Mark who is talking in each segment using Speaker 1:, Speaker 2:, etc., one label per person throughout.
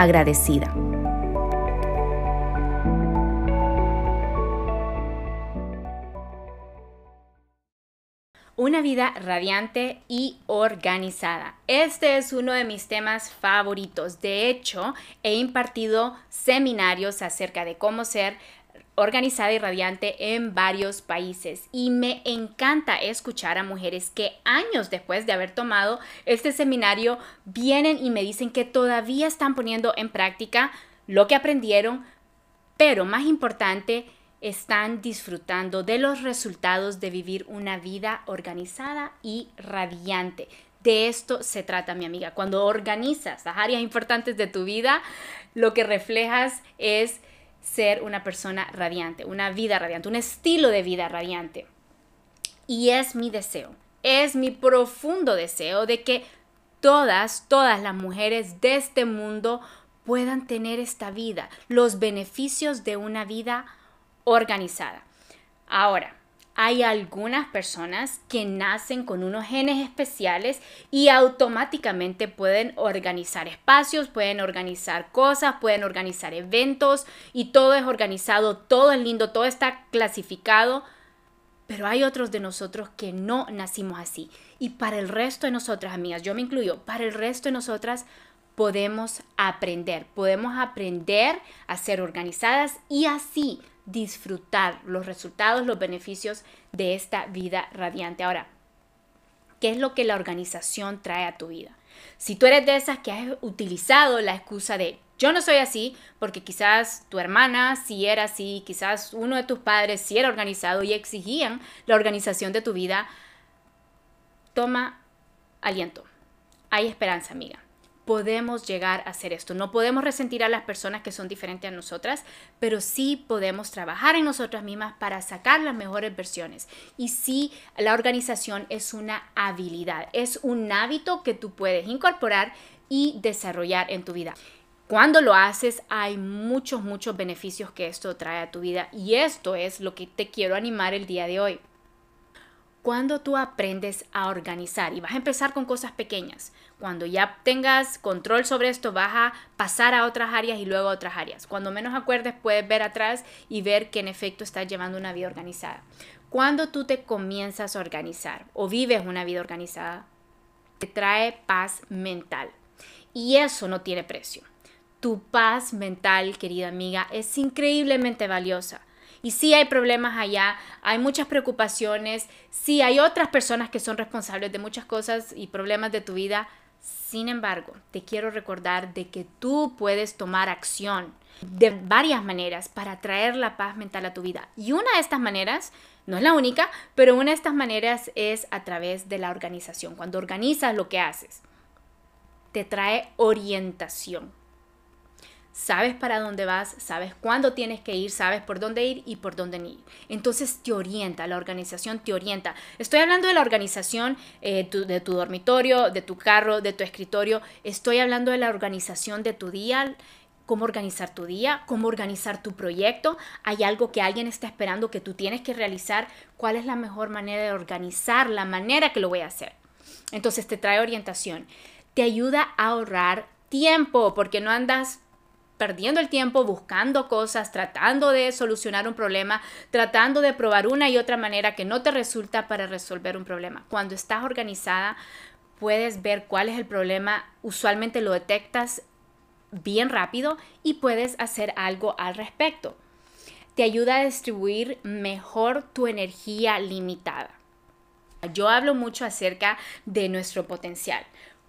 Speaker 1: agradecida. Una vida radiante y organizada. Este es uno de mis temas favoritos. De hecho, he impartido seminarios acerca de cómo ser organizada y radiante en varios países y me encanta escuchar a mujeres que años después de haber tomado este seminario vienen y me dicen que todavía están poniendo en práctica lo que aprendieron, pero más importante, están disfrutando de los resultados de vivir una vida organizada y radiante. De esto se trata, mi amiga. Cuando organizas las áreas importantes de tu vida, lo que reflejas es ser una persona radiante, una vida radiante, un estilo de vida radiante. Y es mi deseo, es mi profundo deseo de que todas, todas las mujeres de este mundo puedan tener esta vida, los beneficios de una vida organizada. Ahora, hay algunas personas que nacen con unos genes especiales y automáticamente pueden organizar espacios, pueden organizar cosas, pueden organizar eventos y todo es organizado, todo es lindo, todo está clasificado. Pero hay otros de nosotros que no nacimos así. Y para el resto de nosotras, amigas, yo me incluyo, para el resto de nosotras podemos aprender, podemos aprender a ser organizadas y así disfrutar los resultados, los beneficios de esta vida radiante. Ahora, ¿qué es lo que la organización trae a tu vida? Si tú eres de esas que has utilizado la excusa de yo no soy así, porque quizás tu hermana sí era así, quizás uno de tus padres sí era organizado y exigían la organización de tu vida, toma aliento. Hay esperanza, amiga podemos llegar a hacer esto. No podemos resentir a las personas que son diferentes a nosotras, pero sí podemos trabajar en nosotras mismas para sacar las mejores versiones. Y sí, la organización es una habilidad, es un hábito que tú puedes incorporar y desarrollar en tu vida. Cuando lo haces hay muchos, muchos beneficios que esto trae a tu vida y esto es lo que te quiero animar el día de hoy. Cuando tú aprendes a organizar y vas a empezar con cosas pequeñas, cuando ya tengas control sobre esto, vas a pasar a otras áreas y luego a otras áreas. Cuando menos acuerdes, puedes ver atrás y ver que en efecto estás llevando una vida organizada. Cuando tú te comienzas a organizar o vives una vida organizada, te trae paz mental. Y eso no tiene precio. Tu paz mental, querida amiga, es increíblemente valiosa. Y sí hay problemas allá, hay muchas preocupaciones, sí hay otras personas que son responsables de muchas cosas y problemas de tu vida, sin embargo, te quiero recordar de que tú puedes tomar acción de varias maneras para traer la paz mental a tu vida. Y una de estas maneras, no es la única, pero una de estas maneras es a través de la organización. Cuando organizas lo que haces, te trae orientación sabes para dónde vas, sabes cuándo tienes que ir, sabes por dónde ir y por dónde ir. Entonces te orienta, la organización te orienta. Estoy hablando de la organización eh, de tu dormitorio, de tu carro, de tu escritorio. Estoy hablando de la organización de tu día, cómo organizar tu día, cómo organizar tu proyecto. Hay algo que alguien está esperando que tú tienes que realizar. ¿Cuál es la mejor manera de organizar la manera que lo voy a hacer? Entonces te trae orientación. Te ayuda a ahorrar tiempo, porque no andas perdiendo el tiempo buscando cosas, tratando de solucionar un problema, tratando de probar una y otra manera que no te resulta para resolver un problema. Cuando estás organizada, puedes ver cuál es el problema, usualmente lo detectas bien rápido y puedes hacer algo al respecto. Te ayuda a distribuir mejor tu energía limitada. Yo hablo mucho acerca de nuestro potencial.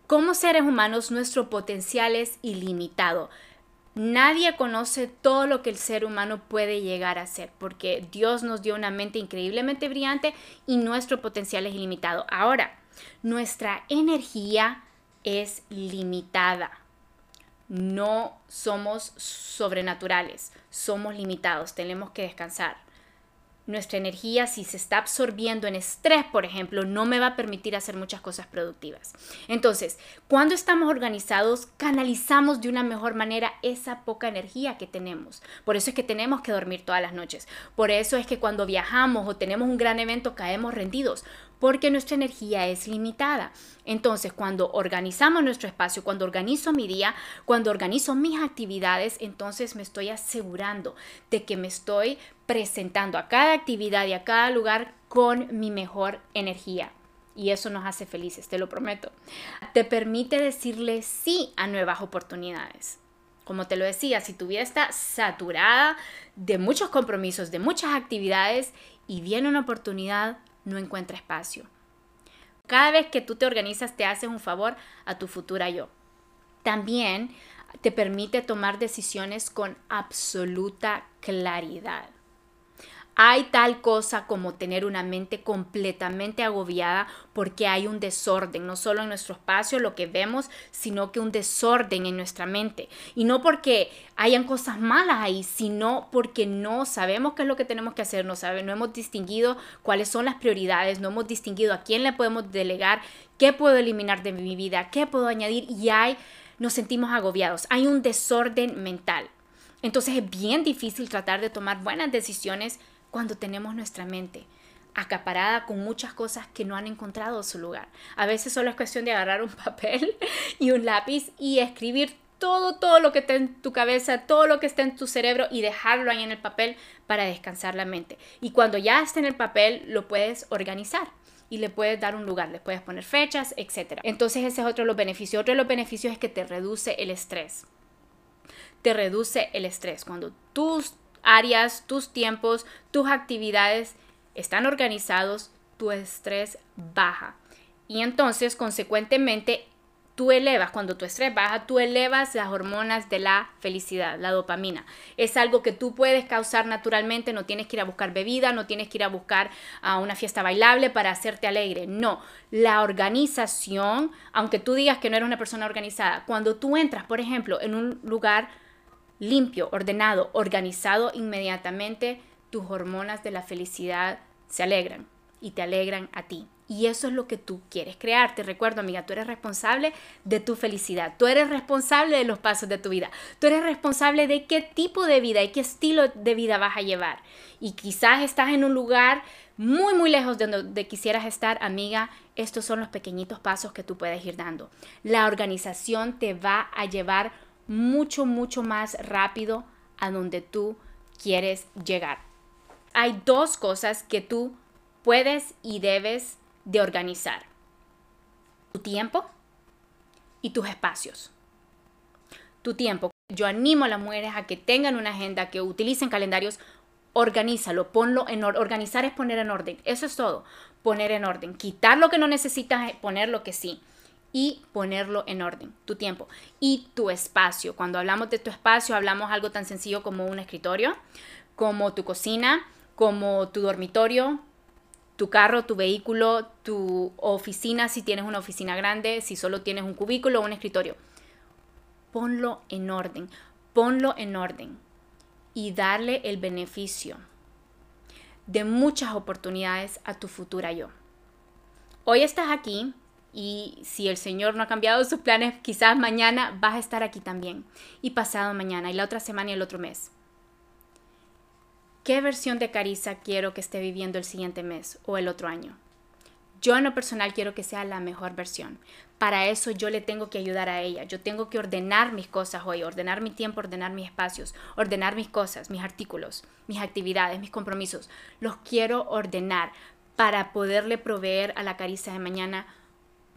Speaker 1: Como seres humanos, nuestro potencial es ilimitado. Nadie conoce todo lo que el ser humano puede llegar a ser, porque Dios nos dio una mente increíblemente brillante y nuestro potencial es ilimitado. Ahora, nuestra energía es limitada. No somos sobrenaturales, somos limitados, tenemos que descansar nuestra energía, si se está absorbiendo en estrés, por ejemplo, no me va a permitir hacer muchas cosas productivas. Entonces, cuando estamos organizados, canalizamos de una mejor manera esa poca energía que tenemos. Por eso es que tenemos que dormir todas las noches. Por eso es que cuando viajamos o tenemos un gran evento caemos rendidos, porque nuestra energía es limitada. Entonces, cuando organizamos nuestro espacio, cuando organizo mi día, cuando organizo mis actividades, entonces me estoy asegurando de que me estoy presentando a cada actividad y a cada lugar con mi mejor energía. Y eso nos hace felices, te lo prometo. Te permite decirle sí a nuevas oportunidades. Como te lo decía, si tu vida está saturada de muchos compromisos, de muchas actividades y viene una oportunidad, no encuentra espacio. Cada vez que tú te organizas, te haces un favor a tu futura yo. También te permite tomar decisiones con absoluta claridad. Hay tal cosa como tener una mente completamente agobiada porque hay un desorden, no solo en nuestro espacio, lo que vemos, sino que un desorden en nuestra mente. Y no porque hayan cosas malas ahí, sino porque no sabemos qué es lo que tenemos que hacer, no, sabe, no hemos distinguido cuáles son las prioridades, no hemos distinguido a quién le podemos delegar, qué puedo eliminar de mi vida, qué puedo añadir y hay, nos sentimos agobiados. Hay un desorden mental. Entonces es bien difícil tratar de tomar buenas decisiones cuando tenemos nuestra mente acaparada con muchas cosas que no han encontrado su lugar. A veces solo es cuestión de agarrar un papel y un lápiz y escribir todo, todo lo que está en tu cabeza, todo lo que está en tu cerebro y dejarlo ahí en el papel para descansar la mente. Y cuando ya está en el papel, lo puedes organizar y le puedes dar un lugar, le puedes poner fechas, etc. Entonces ese es otro de los beneficios. Otro de los beneficios es que te reduce el estrés. Te reduce el estrés. Cuando tus áreas, tus tiempos, tus actividades están organizados, tu estrés baja. Y entonces, consecuentemente, tú elevas, cuando tu estrés baja, tú elevas las hormonas de la felicidad, la dopamina. Es algo que tú puedes causar naturalmente, no tienes que ir a buscar bebida, no tienes que ir a buscar a una fiesta bailable para hacerte alegre. No, la organización, aunque tú digas que no eres una persona organizada, cuando tú entras, por ejemplo, en un lugar limpio, ordenado, organizado, inmediatamente tus hormonas de la felicidad se alegran y te alegran a ti. Y eso es lo que tú quieres crear. Te recuerdo, amiga, tú eres responsable de tu felicidad. Tú eres responsable de los pasos de tu vida. Tú eres responsable de qué tipo de vida y qué estilo de vida vas a llevar. Y quizás estás en un lugar muy, muy lejos de donde quisieras estar, amiga. Estos son los pequeñitos pasos que tú puedes ir dando. La organización te va a llevar mucho, mucho más rápido a donde tú quieres llegar. Hay dos cosas que tú puedes y debes de organizar. Tu tiempo y tus espacios. Tu tiempo. Yo animo a las mujeres a que tengan una agenda, que utilicen calendarios. Organízalo, ponlo en orden. Organizar es poner en orden. Eso es todo. Poner en orden. Quitar lo que no necesitas, poner lo que sí y ponerlo en orden, tu tiempo y tu espacio. Cuando hablamos de tu espacio, hablamos algo tan sencillo como un escritorio, como tu cocina, como tu dormitorio, tu carro, tu vehículo, tu oficina, si tienes una oficina grande, si solo tienes un cubículo o un escritorio. Ponlo en orden, ponlo en orden y darle el beneficio de muchas oportunidades a tu futura yo. Hoy estás aquí y si el Señor no ha cambiado sus planes, quizás mañana vas a estar aquí también. Y pasado mañana, y la otra semana y el otro mes. ¿Qué versión de Carissa quiero que esté viviendo el siguiente mes o el otro año? Yo en lo personal quiero que sea la mejor versión. Para eso yo le tengo que ayudar a ella. Yo tengo que ordenar mis cosas hoy, ordenar mi tiempo, ordenar mis espacios, ordenar mis cosas, mis artículos, mis actividades, mis compromisos. Los quiero ordenar para poderle proveer a la caricia de mañana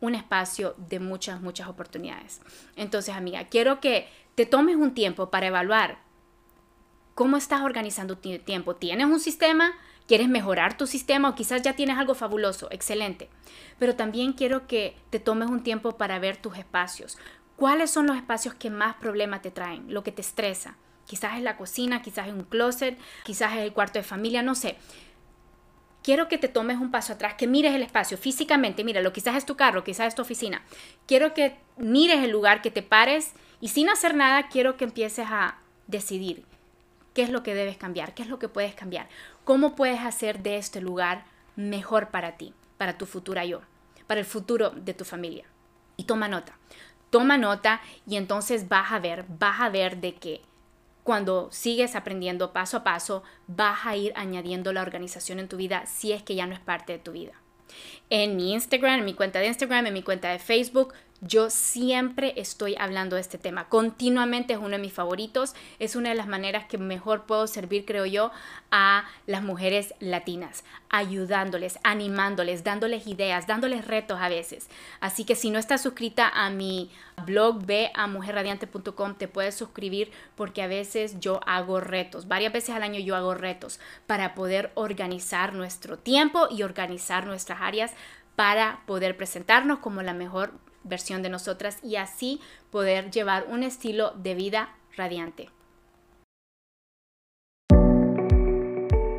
Speaker 1: un espacio de muchas, muchas oportunidades. Entonces, amiga, quiero que te tomes un tiempo para evaluar cómo estás organizando tu tiempo. ¿Tienes un sistema? ¿Quieres mejorar tu sistema o quizás ya tienes algo fabuloso? Excelente. Pero también quiero que te tomes un tiempo para ver tus espacios. ¿Cuáles son los espacios que más problemas te traen? Lo que te estresa. Quizás es la cocina, quizás es un closet, quizás es el cuarto de familia, no sé quiero que te tomes un paso atrás, que mires el espacio físicamente, míralo, quizás es tu carro, quizás es tu oficina. Quiero que mires el lugar, que te pares y sin hacer nada, quiero que empieces a decidir qué es lo que debes cambiar, qué es lo que puedes cambiar, cómo puedes hacer de este lugar mejor para ti, para tu futura yo, para el futuro de tu familia. Y toma nota, toma nota y entonces vas a ver, vas a ver de que cuando sigues aprendiendo paso a paso, vas a ir añadiendo la organización en tu vida si es que ya no es parte de tu vida. En mi Instagram, en mi cuenta de Instagram, en mi cuenta de Facebook, yo siempre estoy hablando de este tema. Continuamente es uno de mis favoritos. Es una de las maneras que mejor puedo servir, creo yo, a las mujeres latinas, ayudándoles, animándoles, dándoles ideas, dándoles retos a veces. Así que si no estás suscrita a mi blog, ve a mujerradiante.com, te puedes suscribir porque a veces yo hago retos. Varias veces al año yo hago retos para poder organizar nuestro tiempo y organizar nuestras áreas para poder presentarnos como la mejor versión de nosotras y así poder llevar un estilo de vida radiante.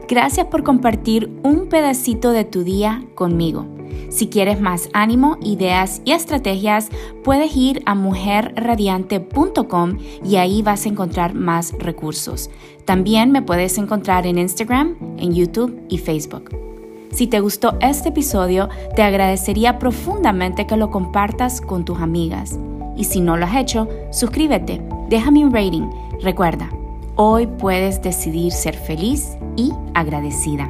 Speaker 2: Gracias por compartir un pedacito de tu día conmigo. Si quieres más ánimo, ideas y estrategias, puedes ir a mujerradiante.com y ahí vas a encontrar más recursos. También me puedes encontrar en Instagram, en YouTube y Facebook. Si te gustó este episodio, te agradecería profundamente que lo compartas con tus amigas. Y si no lo has hecho, suscríbete, déjame un rating. Recuerda, hoy puedes decidir ser feliz y agradecida.